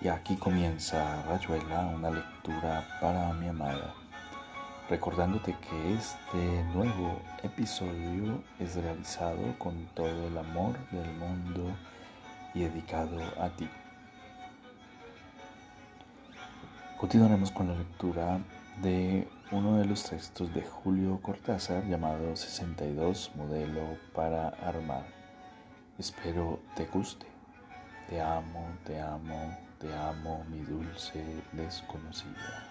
Y aquí comienza Rayuela, una lectura para mi amada, recordándote que este nuevo episodio es realizado con todo el amor del mundo y dedicado a ti. Continuaremos con la lectura de uno de los textos de Julio Cortázar llamado 62 Modelo para Armar. Espero te guste. Te amo, te amo, te amo, mi dulce desconocida.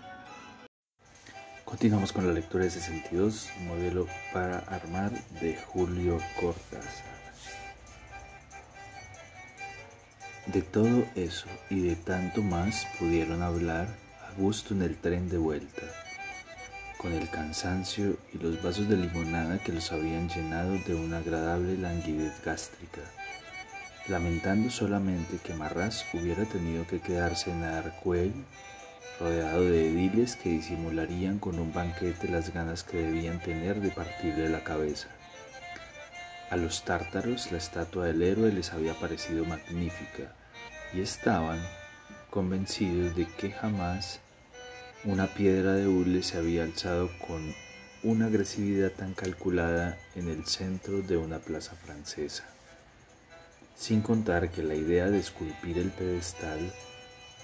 Continuamos con la lectura de 62, modelo para armar de Julio Cortázar. De todo eso y de tanto más pudieron hablar a gusto en el tren de vuelta, con el cansancio y los vasos de limonada que los habían llenado de una agradable languidez gástrica lamentando solamente que Marras hubiera tenido que quedarse en Arcuell, rodeado de ediles que disimularían con un banquete las ganas que debían tener de partirle la cabeza. A los tártaros la estatua del héroe les había parecido magnífica y estaban convencidos de que jamás una piedra de hule se había alzado con una agresividad tan calculada en el centro de una plaza francesa sin contar que la idea de esculpir el pedestal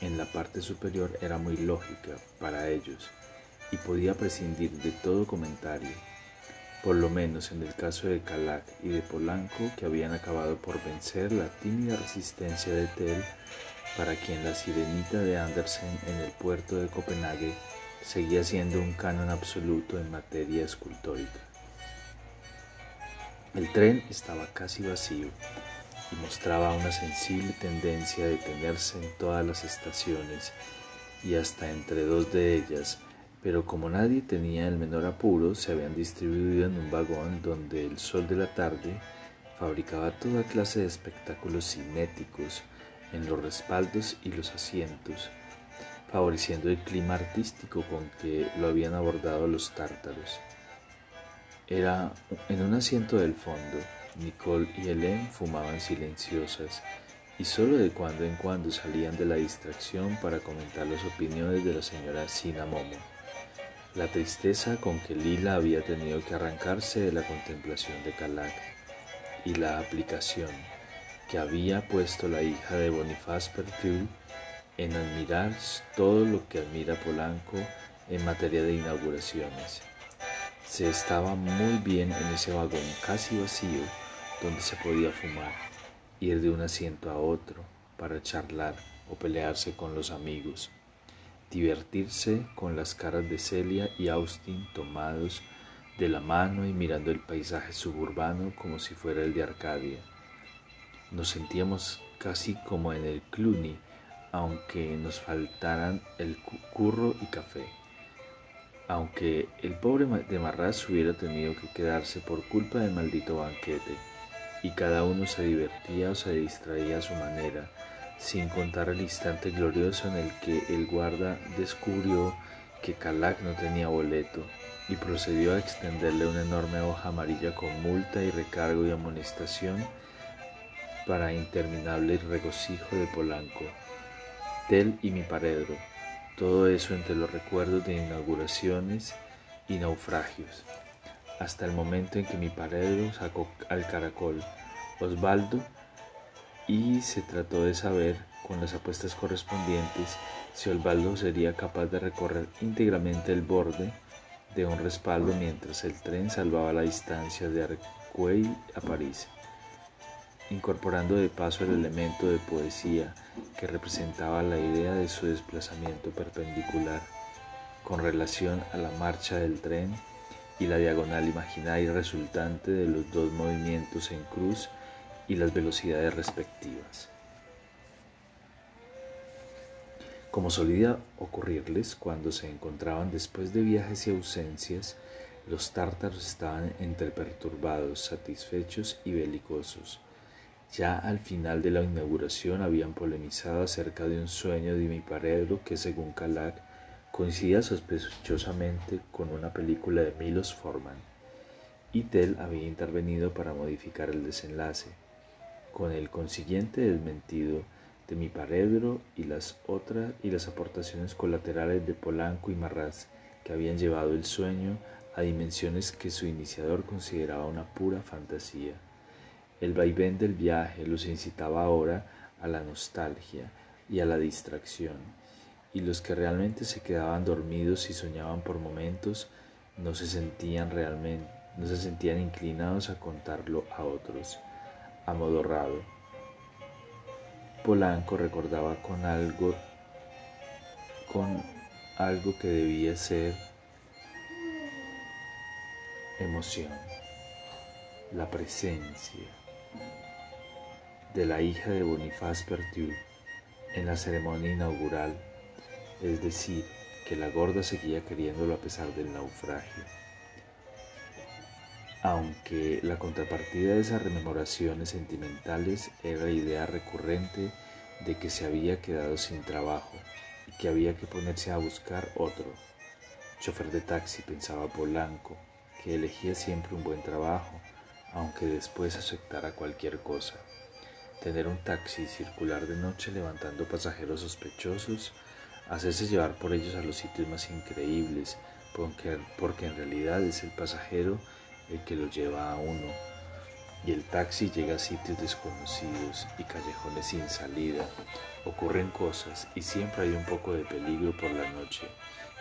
en la parte superior era muy lógica para ellos y podía prescindir de todo comentario, por lo menos en el caso de Calac y de Polanco que habían acabado por vencer la tímida resistencia de Tell para quien la sirenita de Andersen en el puerto de Copenhague seguía siendo un canon absoluto en materia escultórica. El tren estaba casi vacío mostraba una sensible tendencia a detenerse en todas las estaciones y hasta entre dos de ellas, pero como nadie tenía el menor apuro, se habían distribuido en un vagón donde el sol de la tarde fabricaba toda clase de espectáculos cinéticos en los respaldos y los asientos, favoreciendo el clima artístico con que lo habían abordado los tártaros. Era en un asiento del fondo, Nicole y Helen fumaban silenciosas y solo de cuando en cuando salían de la distracción para comentar las opiniones de la señora Sinamomo. La tristeza con que Lila había tenido que arrancarse de la contemplación de Calac y la aplicación que había puesto la hija de Boniface Pertul en admirar todo lo que admira Polanco en materia de inauguraciones. Se estaba muy bien en ese vagón casi vacío donde se podía fumar, ir de un asiento a otro para charlar o pelearse con los amigos, divertirse con las caras de Celia y Austin tomados de la mano y mirando el paisaje suburbano como si fuera el de Arcadia. Nos sentíamos casi como en el Cluny, aunque nos faltaran el curro y café. Aunque el pobre de Marras hubiera tenido que quedarse por culpa del maldito banquete, y cada uno se divertía o se distraía a su manera, sin contar el instante glorioso en el que el guarda descubrió que Calac no tenía boleto y procedió a extenderle una enorme hoja amarilla con multa y recargo y amonestación para interminable regocijo de Polanco. Tel y mi paredro, todo eso entre los recuerdos de inauguraciones y naufragios hasta el momento en que mi paredro sacó al caracol Osvaldo y se trató de saber con las apuestas correspondientes si Osvaldo sería capaz de recorrer íntegramente el borde de un respaldo mientras el tren salvaba la distancia de Arcueil a París, incorporando de paso el elemento de poesía que representaba la idea de su desplazamiento perpendicular con relación a la marcha del tren y la diagonal imaginaria resultante de los dos movimientos en cruz y las velocidades respectivas. Como solía ocurrirles cuando se encontraban después de viajes y ausencias, los tártaros estaban entre perturbados, satisfechos y belicosos. Ya al final de la inauguración habían polemizado acerca de un sueño de mi paredro que según Calac coincidía sospechosamente con una película de Milos Forman, y Tell había intervenido para modificar el desenlace, con el consiguiente desmentido de mi paredro y las otras y las aportaciones colaterales de Polanco y Marraz que habían llevado el sueño a dimensiones que su iniciador consideraba una pura fantasía. El vaivén del viaje los incitaba ahora a la nostalgia y a la distracción, y los que realmente se quedaban dormidos y soñaban por momentos no se sentían realmente, no se sentían inclinados a contarlo a otros, amodorrado. Polanco recordaba con algo con algo que debía ser emoción, la presencia de la hija de Boniface Pertu en la ceremonia inaugural, es decir, que la gorda seguía queriéndolo a pesar del naufragio. Aunque la contrapartida de esas rememoraciones sentimentales era la idea recurrente de que se había quedado sin trabajo y que había que ponerse a buscar otro. Chofer de taxi, pensaba Polanco, que elegía siempre un buen trabajo, aunque después aceptara cualquier cosa. Tener un taxi y circular de noche levantando pasajeros sospechosos, hacerse llevar por ellos a los sitios más increíbles, porque, porque en realidad es el pasajero el que lo lleva a uno, y el taxi llega a sitios desconocidos y callejones sin salida. Ocurren cosas y siempre hay un poco de peligro por la noche.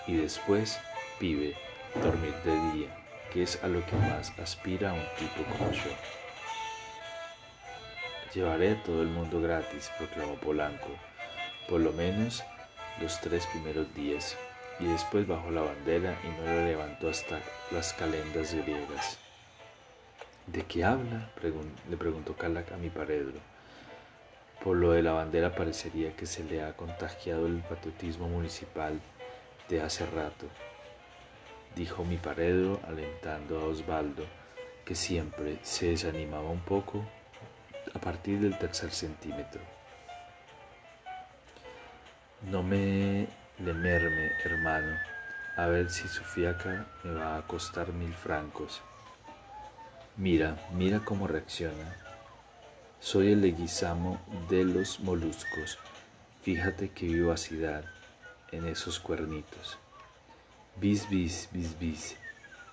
Y después, vive, dormir de día que es a lo que más aspira un tipo como yo. Llevaré a todo el mundo gratis, proclamó Polanco, por lo menos los tres primeros días, y después bajó la bandera y no la levantó hasta las calendas griegas. ¿De qué habla? le preguntó Calac a mi paredro. Por lo de la bandera parecería que se le ha contagiado el patriotismo municipal de hace rato dijo mi paredro alentando a Osvaldo, que siempre se desanimaba un poco a partir del tercer centímetro. No me merme, hermano, a ver si su fiaca me va a costar mil francos. Mira, mira cómo reacciona. Soy el leguizamo de los moluscos. Fíjate qué vivacidad en esos cuernitos. Bis, bis, bis, bis,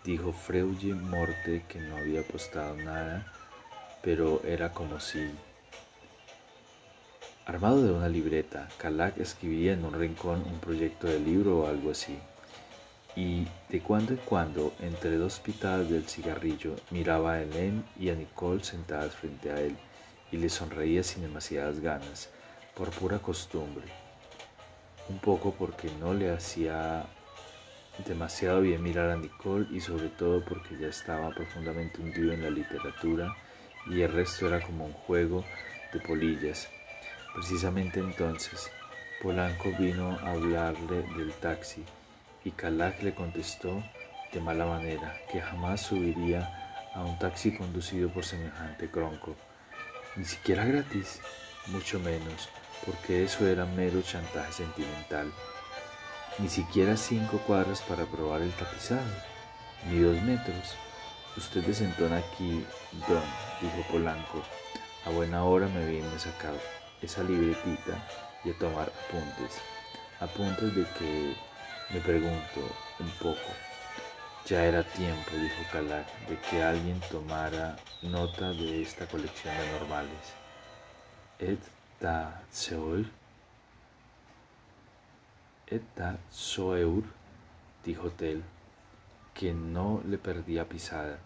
dijo Freude Morte que no había apostado nada, pero era como si... Armado de una libreta, Calac escribía en un rincón un proyecto de libro o algo así. Y de cuando en cuando, entre dos pitadas del cigarrillo, miraba a Hélène y a Nicole sentadas frente a él y le sonreía sin demasiadas ganas, por pura costumbre. Un poco porque no le hacía demasiado bien mirar a Nicole y sobre todo porque ya estaba profundamente hundido en la literatura y el resto era como un juego de polillas. Precisamente entonces, Polanco vino a hablarle del taxi y Calac le contestó de mala manera que jamás subiría a un taxi conducido por semejante cronco, ni siquiera gratis, mucho menos, porque eso era mero chantaje sentimental ni siquiera cinco cuadras para probar el tapizado, ni dos metros. Usted desentona aquí, don, dijo Polanco. A buena hora me viene a sacar esa libretita y a tomar apuntes. Apuntes de que me pregunto un poco. Ya era tiempo, dijo Calac, de que alguien tomara nota de esta colección de normales. Et da Seoul Eta Soeur, dijo Tel, que no le perdía pisada.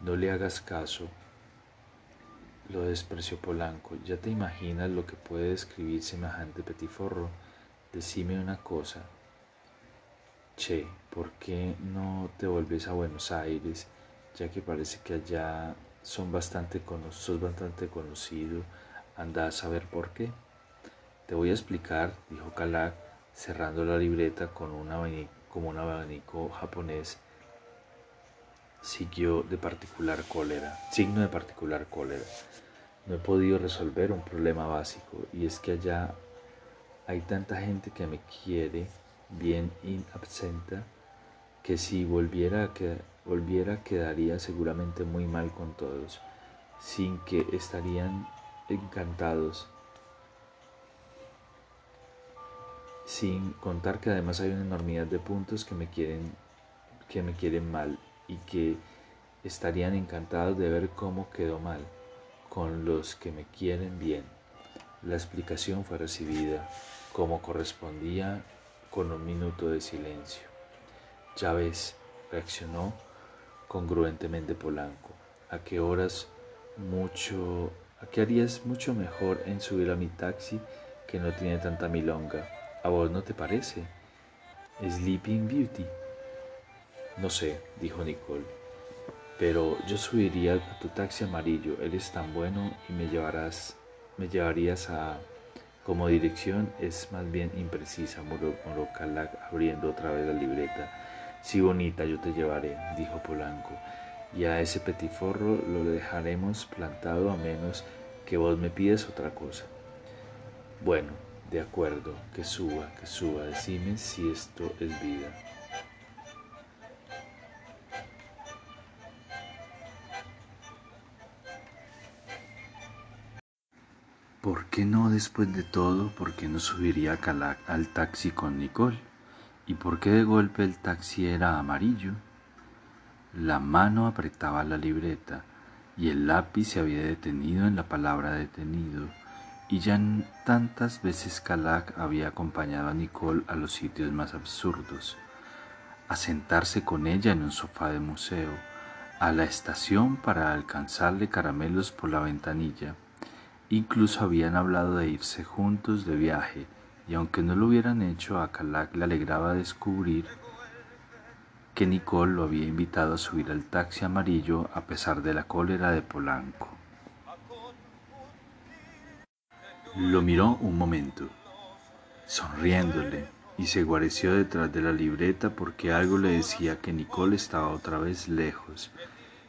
No le hagas caso. Lo despreció Polanco. Ya te imaginas lo que puede escribir semejante petiforro. Decime una cosa. Che, ¿por qué no te vuelves a Buenos Aires? Ya que parece que allá son bastante sos bastante conocido. Anda a saber por qué. Te voy a explicar, dijo Calac cerrando la libreta con un abanico, como un abanico japonés, siguió de particular cólera, signo de particular cólera. No he podido resolver un problema básico. Y es que allá hay tanta gente que me quiere bien in absenta que si volviera, que, volviera quedaría seguramente muy mal con todos, sin que estarían encantados. Sin contar que además hay una enormidad de puntos que me quieren, que me quieren mal y que estarían encantados de ver cómo quedó mal, con los que me quieren bien. La explicación fue recibida como correspondía con un minuto de silencio. Ves, reaccionó congruentemente Polanco. ¿A qué horas mucho, a qué harías mucho mejor en subir a mi taxi que no tiene tanta milonga? ¿A vos no te parece? Sleeping Beauty. No sé, dijo Nicole, pero yo subiría a tu taxi amarillo. Eres tan bueno y me llevarás, me llevarías a como dirección es más bien imprecisa, murmuró abriendo otra vez la libreta. Sí, bonita, yo te llevaré, dijo Polanco, y a ese petiforro lo dejaremos plantado a menos que vos me pides otra cosa. Bueno, de acuerdo, que suba, que suba, decime si esto es vida. ¿Por qué no después de todo? ¿Por qué no subiría al taxi con Nicole? ¿Y por qué de golpe el taxi era amarillo? La mano apretaba la libreta y el lápiz se había detenido en la palabra detenido y ya tantas veces Calac había acompañado a Nicole a los sitios más absurdos, a sentarse con ella en un sofá de museo, a la estación para alcanzarle caramelos por la ventanilla, Incluso habían hablado de irse juntos de viaje, y aunque no lo hubieran hecho, a Calac le alegraba descubrir que Nicole lo había invitado a subir al taxi amarillo a pesar de la cólera de Polanco. Lo miró un momento, sonriéndole, y se guareció detrás de la libreta porque algo le decía que Nicole estaba otra vez lejos,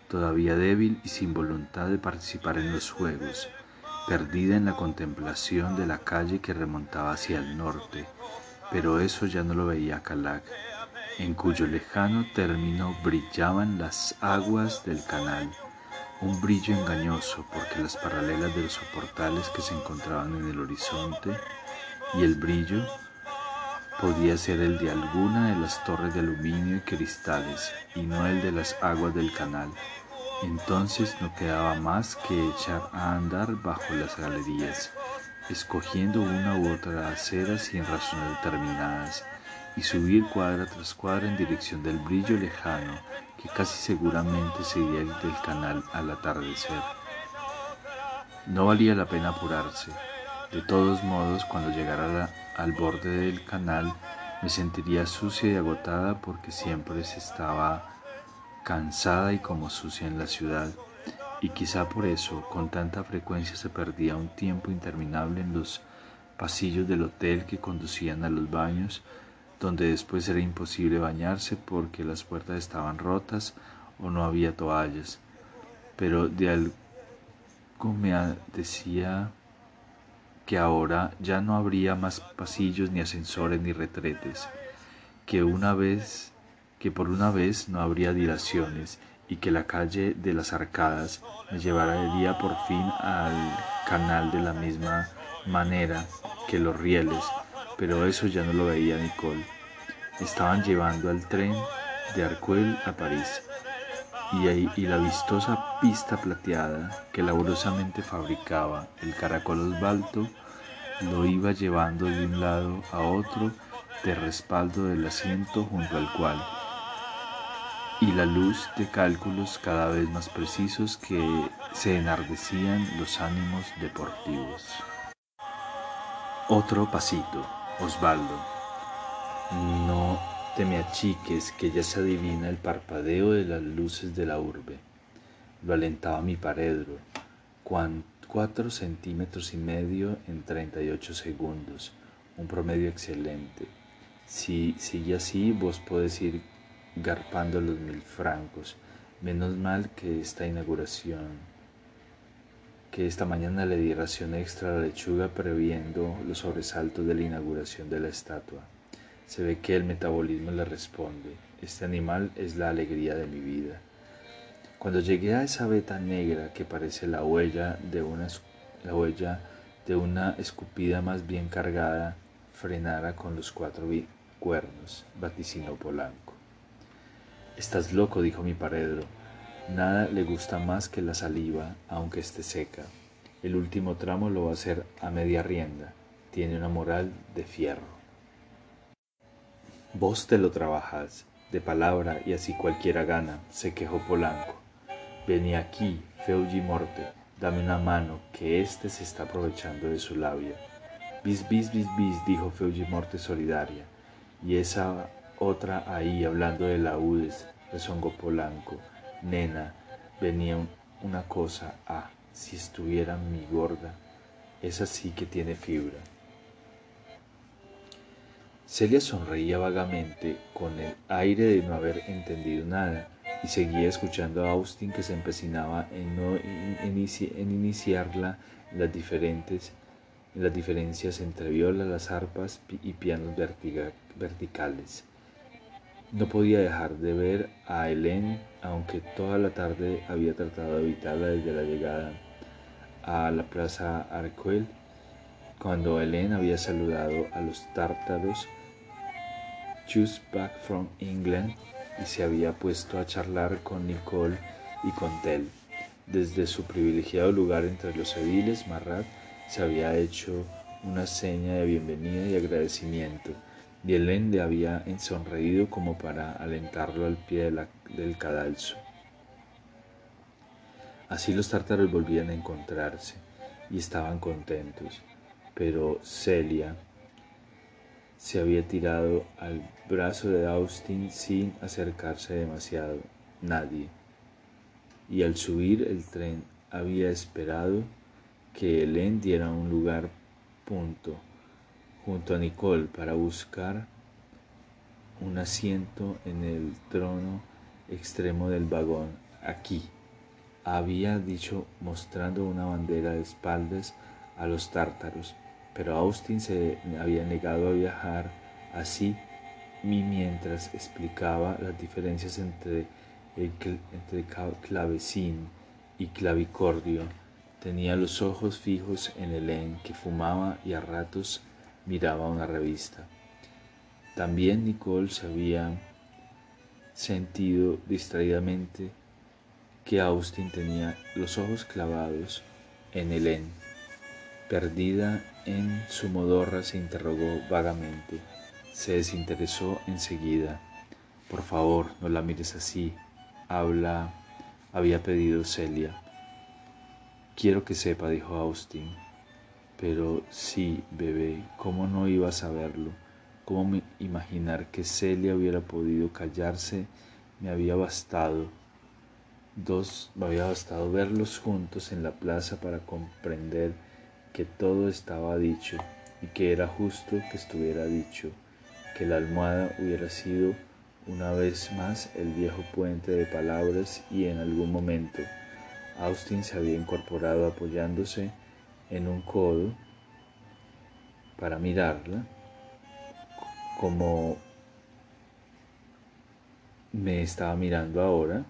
todavía débil y sin voluntad de participar en los juegos perdida en la contemplación de la calle que remontaba hacia el norte, pero eso ya no lo veía Calac, en cuyo lejano término brillaban las aguas del canal, un brillo engañoso porque las paralelas de los soportales que se encontraban en el horizonte y el brillo podía ser el de alguna de las torres de aluminio y cristales y no el de las aguas del canal. Entonces no quedaba más que echar a andar bajo las galerías, escogiendo una u otra acera sin razones determinadas, y subir cuadra tras cuadra en dirección del brillo lejano que casi seguramente sería del canal al atardecer. No valía la pena apurarse. De todos modos, cuando llegara al borde del canal, me sentiría sucia y agotada porque siempre se estaba cansada y como sucia en la ciudad, y quizá por eso con tanta frecuencia se perdía un tiempo interminable en los pasillos del hotel que conducían a los baños, donde después era imposible bañarse porque las puertas estaban rotas o no había toallas. Pero de algo me decía que ahora ya no habría más pasillos ni ascensores ni retretes, que una vez que por una vez no habría dilaciones y que la calle de las arcadas me llevaría por fin al canal de la misma manera que los rieles, pero eso ya no lo veía Nicole. Estaban llevando al tren de Arcuel a París y, y la vistosa pista plateada que laboriosamente fabricaba el caracol Osvaldo lo iba llevando de un lado a otro de respaldo del asiento junto al cual y la luz de cálculos cada vez más precisos que se enardecían los ánimos deportivos. Otro pasito, Osvaldo. No te me achiques que ya se adivina el parpadeo de las luces de la urbe. Lo alentaba mi paredro. Cuatro centímetros y medio en 38 segundos. Un promedio excelente. Si sigue así, vos podés ir garpando los mil francos. Menos mal que esta inauguración, que esta mañana le di ración extra a la lechuga previendo los sobresaltos de la inauguración de la estatua. Se ve que el metabolismo le responde. Este animal es la alegría de mi vida. Cuando llegué a esa veta negra que parece la huella de una, la huella de una escupida más bien cargada, frenara con los cuatro cuernos, vaticinó Polanco. Estás loco, dijo mi paredro. Nada le gusta más que la saliva, aunque esté seca. El último tramo lo va a hacer a media rienda. Tiene una moral de fierro. Vos te lo trabajas, de palabra y así cualquiera gana, se quejó Polanco. Vení aquí, Feuji Morte, dame una mano, que éste se está aprovechando de su labia. Bis, bis, bis, bis, dijo Feuji Morte solidaria. Y esa otra ahí hablando de laudes, rezongó Polanco. Nena, venía una cosa, ah, si estuviera mi gorda, esa sí que tiene fibra. Celia sonreía vagamente con el aire de no haber entendido nada y seguía escuchando a Austin que se empecinaba en, no en iniciarla en las, diferentes, en las diferencias entre violas, las arpas y pianos verticales. No podía dejar de ver a Helen, aunque toda la tarde había tratado de evitarla desde la llegada a la plaza Arcuel, cuando Helen había saludado a los tártaros just back from England y se había puesto a charlar con Nicole y con Tell. Desde su privilegiado lugar entre los ediles, Marrat se había hecho una seña de bienvenida y agradecimiento, y Helen le había sonreído como para alentarlo al pie del cadalso. Así los tártaros volvían a encontrarse y estaban contentos, pero Celia, se había tirado al brazo de Austin sin acercarse demasiado, nadie. Y al subir el tren había esperado que Helen diera un lugar punto junto a Nicole para buscar un asiento en el trono extremo del vagón. Aquí, había dicho mostrando una bandera de espaldas a los tártaros pero Austin se había negado a viajar así mientras explicaba las diferencias entre, entre clavecín y clavicordio. Tenía los ojos fijos en Helen, que fumaba y a ratos miraba una revista. También Nicole se había sentido distraídamente que Austin tenía los ojos clavados en Helen, perdida en su modorra se interrogó vagamente. Se desinteresó enseguida. Por favor, no la mires así. Habla, había pedido Celia. Quiero que sepa, dijo Austin. Pero sí, bebé, ¿cómo no iba a saberlo? ¿Cómo imaginar que Celia hubiera podido callarse? Me había bastado. Dos, me había bastado verlos juntos en la plaza para comprender que todo estaba dicho y que era justo que estuviera dicho, que la almohada hubiera sido una vez más el viejo puente de palabras y en algún momento Austin se había incorporado apoyándose en un codo para mirarla como me estaba mirando ahora,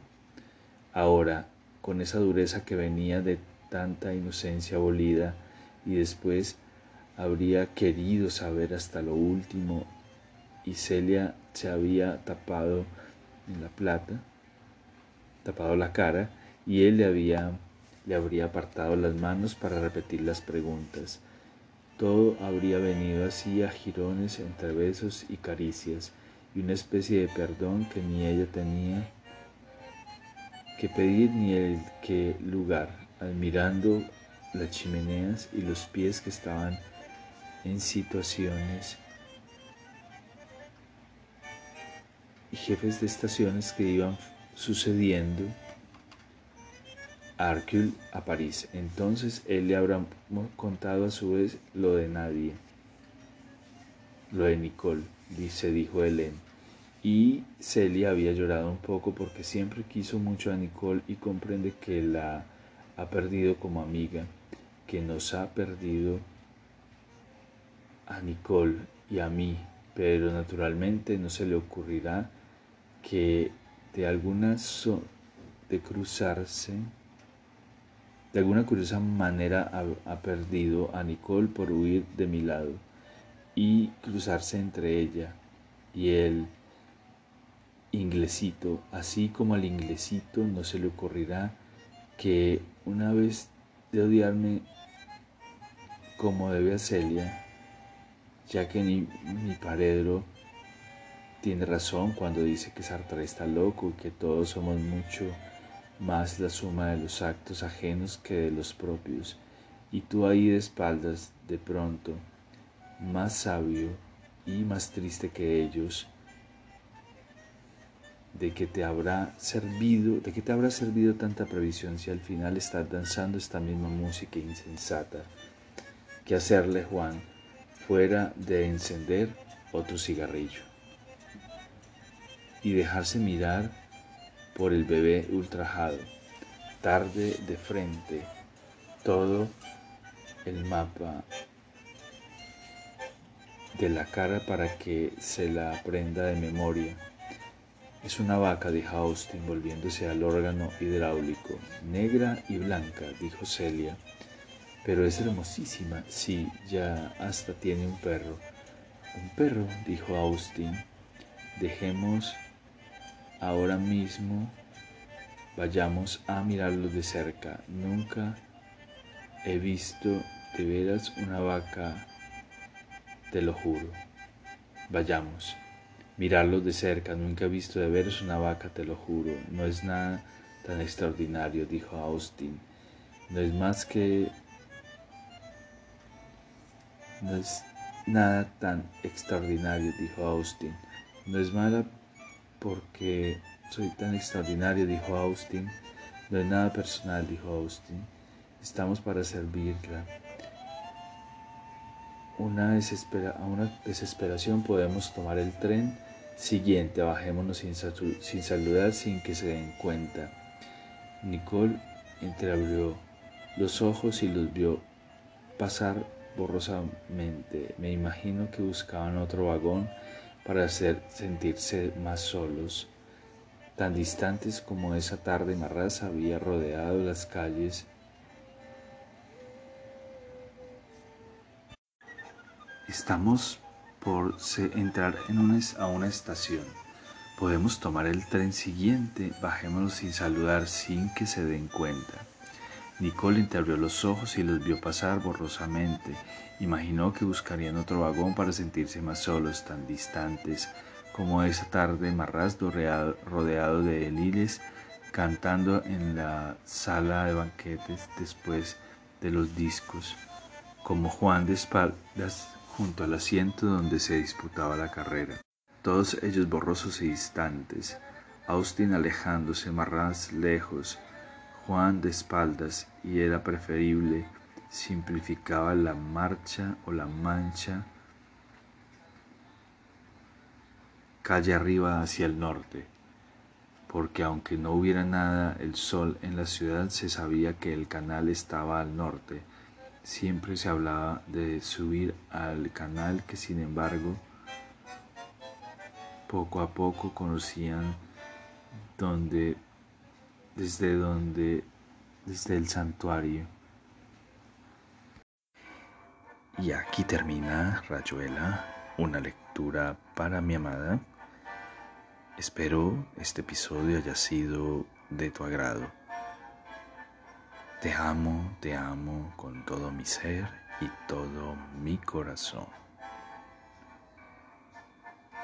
ahora con esa dureza que venía de tanta inocencia abolida y después habría querido saber hasta lo último y Celia se había tapado en la plata, tapado la cara y él le había le habría apartado las manos para repetir las preguntas. Todo habría venido así a jirones entre besos y caricias y una especie de perdón que ni ella tenía que pedir ni el que lugar, admirando las chimeneas y los pies que estaban en situaciones y jefes de estaciones que iban sucediendo a Arcule a París. Entonces él le habrá contado a su vez lo de nadie, lo de Nicole, se dijo Helen. Y Celia había llorado un poco porque siempre quiso mucho a Nicole y comprende que la ha perdido como amiga que nos ha perdido a Nicole y a mí, pero naturalmente no se le ocurrirá que de alguna de cruzarse, de alguna curiosa manera ha, perdido a Nicole por huir de mi lado. y cruzarse entre ella y el inglesito, así como al inglesito no se le ocurrirá que una vez de odiarme como debe a Celia, ya que ni mi paredro tiene razón cuando dice que Sartre está loco y que todos somos mucho más la suma de los actos ajenos que de los propios, y tú ahí de espaldas, de pronto, más sabio y más triste que ellos, de que te habrá servido, de que te habrá servido tanta previsión si al final estás danzando esta misma música insensata que hacerle Juan fuera de encender otro cigarrillo y dejarse mirar por el bebé ultrajado, tarde de frente, todo el mapa de la cara para que se la aprenda de memoria es una vaca, dijo Austin, volviéndose al órgano hidráulico. Negra y blanca, dijo Celia. Pero es hermosísima. Sí, ya hasta tiene un perro. Un perro, dijo Austin. Dejemos ahora mismo, vayamos a mirarlo de cerca. Nunca he visto de veras una vaca, te lo juro. Vayamos mirarlos de cerca. Nunca he visto de veros una vaca, te lo juro. No es nada tan extraordinario, dijo Austin. No es más que... No es nada tan extraordinario, dijo Austin. No es mala porque soy tan extraordinario, dijo Austin. No es nada personal, dijo Austin. Estamos para servirla una a una desesperación podemos tomar el tren siguiente, bajémonos sin, sin saludar, sin que se den cuenta. Nicole entreabrió los ojos y los vio pasar borrosamente. Me imagino que buscaban otro vagón para hacer sentirse más solos. Tan distantes como esa tarde marraz había rodeado las calles Estamos por entrar en a una estación. Podemos tomar el tren siguiente, bajémonos sin saludar, sin que se den cuenta. Nicole entreabrió los ojos y los vio pasar borrosamente. Imaginó que buscarían otro vagón para sentirse más solos, tan distantes como esa tarde marraz rodeado de liles, cantando en la sala de banquetes después de los discos, como Juan de espaldas junto al asiento donde se disputaba la carrera. Todos ellos borrosos y distantes, Austin alejándose más lejos, Juan de espaldas, y era preferible, simplificaba la marcha o la mancha calle arriba hacia el norte, porque aunque no hubiera nada el sol en la ciudad, se sabía que el canal estaba al norte, Siempre se hablaba de subir al canal que sin embargo poco a poco conocían donde desde donde desde el santuario. Y aquí termina Rayuela, una lectura para mi amada. Espero este episodio haya sido de tu agrado. Te amo, te amo con todo mi ser y todo mi corazón.